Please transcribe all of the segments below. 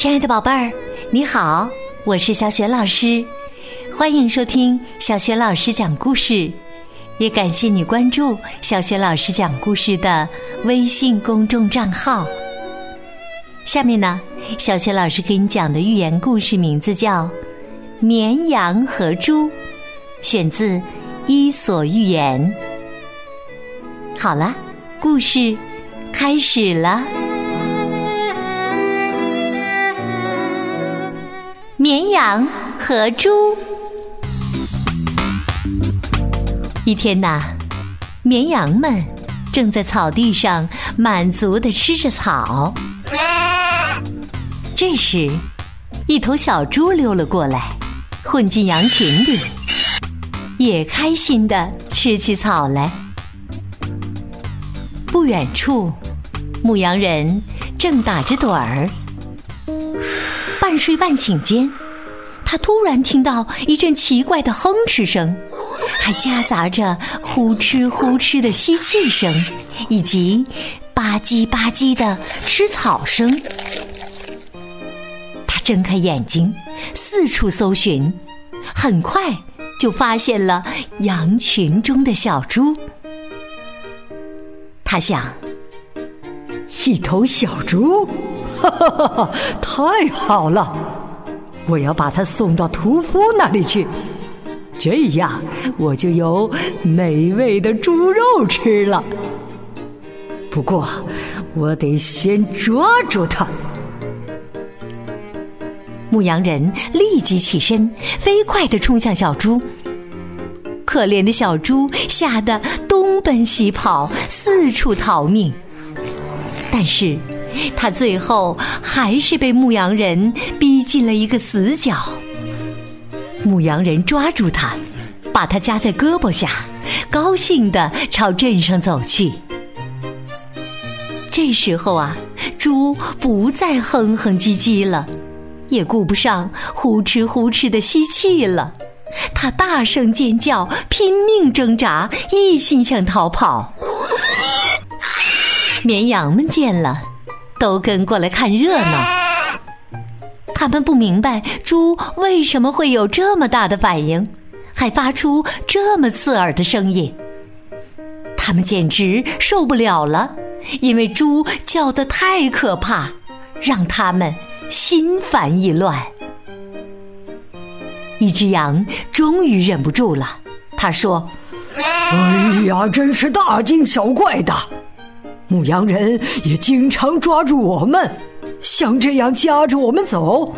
亲爱的宝贝儿，你好，我是小雪老师，欢迎收听小雪老师讲故事，也感谢你关注小雪老师讲故事的微信公众账号。下面呢，小雪老师给你讲的寓言故事名字叫《绵羊和猪》，选自《伊索寓言》。好了，故事开始了。绵羊和猪。一天呐，绵羊们正在草地上满足的吃着草。这时，一头小猪溜了过来，混进羊群里，也开心的吃起草来。不远处，牧羊人正打着盹儿。半睡半醒间，他突然听到一阵奇怪的哼哧声，还夹杂着呼哧呼哧的吸气声，以及吧唧吧唧的吃草声。他睁开眼睛，四处搜寻，很快就发现了羊群中的小猪。他想，一头小猪。哈哈哈哈！太好了，我要把它送到屠夫那里去，这样我就有美味的猪肉吃了。不过，我得先抓住它。牧羊人立即起身，飞快地冲向小猪。可怜的小猪吓得东奔西跑，四处逃命。但是。他最后还是被牧羊人逼进了一个死角。牧羊人抓住他，把他夹在胳膊下，高兴地朝镇上走去。这时候啊，猪不再哼哼唧唧了，也顾不上呼哧呼哧的吸气了。他大声尖叫，拼命挣扎，一心想逃跑。绵羊们见了。都跟过来看热闹，他们不明白猪为什么会有这么大的反应，还发出这么刺耳的声音。他们简直受不了了，因为猪叫得太可怕，让他们心烦意乱。一只羊终于忍不住了，他说：“哎呀，真是大惊小怪的！”牧羊人也经常抓住我们，像这样夹着我们走，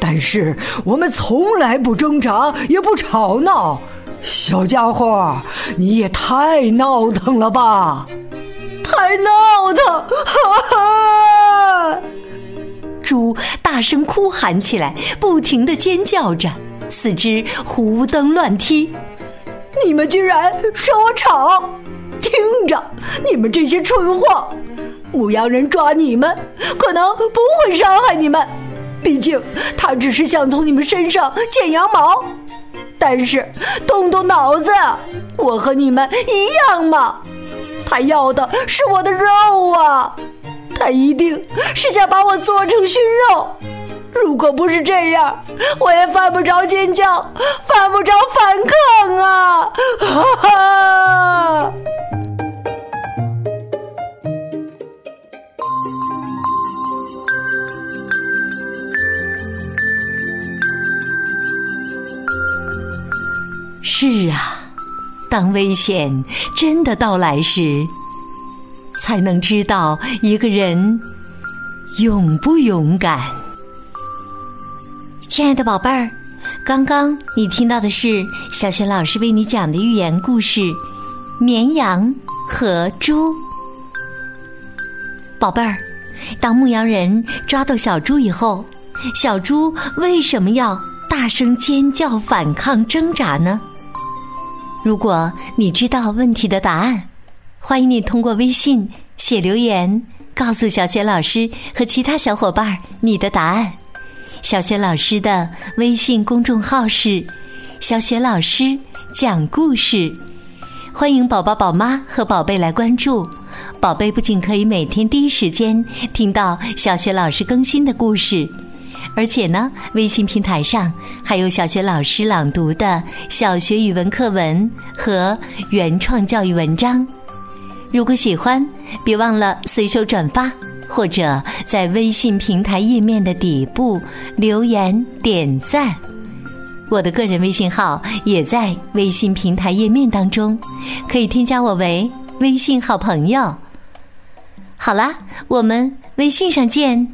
但是我们从来不挣扎，也不吵闹。小家伙，你也太闹腾了吧！太闹腾！哈哈！猪大声哭喊起来，不停的尖叫着，四肢胡蹬乱踢。你们居然说我吵！听着，你们这些蠢货！牧羊人抓你们，可能不会伤害你们，毕竟他只是想从你们身上剪羊毛。但是动动脑子，我和你们一样嘛。他要的是我的肉啊！他一定是想把我做成熏肉。如果不是这样，我也犯不着尖叫，犯不着反抗啊！啊 是啊，当危险真的到来时，才能知道一个人勇不勇敢。亲爱的宝贝儿，刚刚你听到的是小雪老师为你讲的寓言故事《绵羊和猪》。宝贝儿，当牧羊人抓到小猪以后，小猪为什么要大声尖叫、反抗、挣扎呢？如果你知道问题的答案，欢迎你通过微信写留言告诉小雪老师和其他小伙伴你的答案。小雪老师的微信公众号是“小雪老师讲故事”，欢迎宝宝、宝妈和宝贝来关注。宝贝不仅可以每天第一时间听到小雪老师更新的故事。而且呢，微信平台上还有小学老师朗读的小学语文课文和原创教育文章。如果喜欢，别忘了随手转发，或者在微信平台页面的底部留言点赞。我的个人微信号也在微信平台页面当中，可以添加我为微信好朋友。好啦，我们微信上见。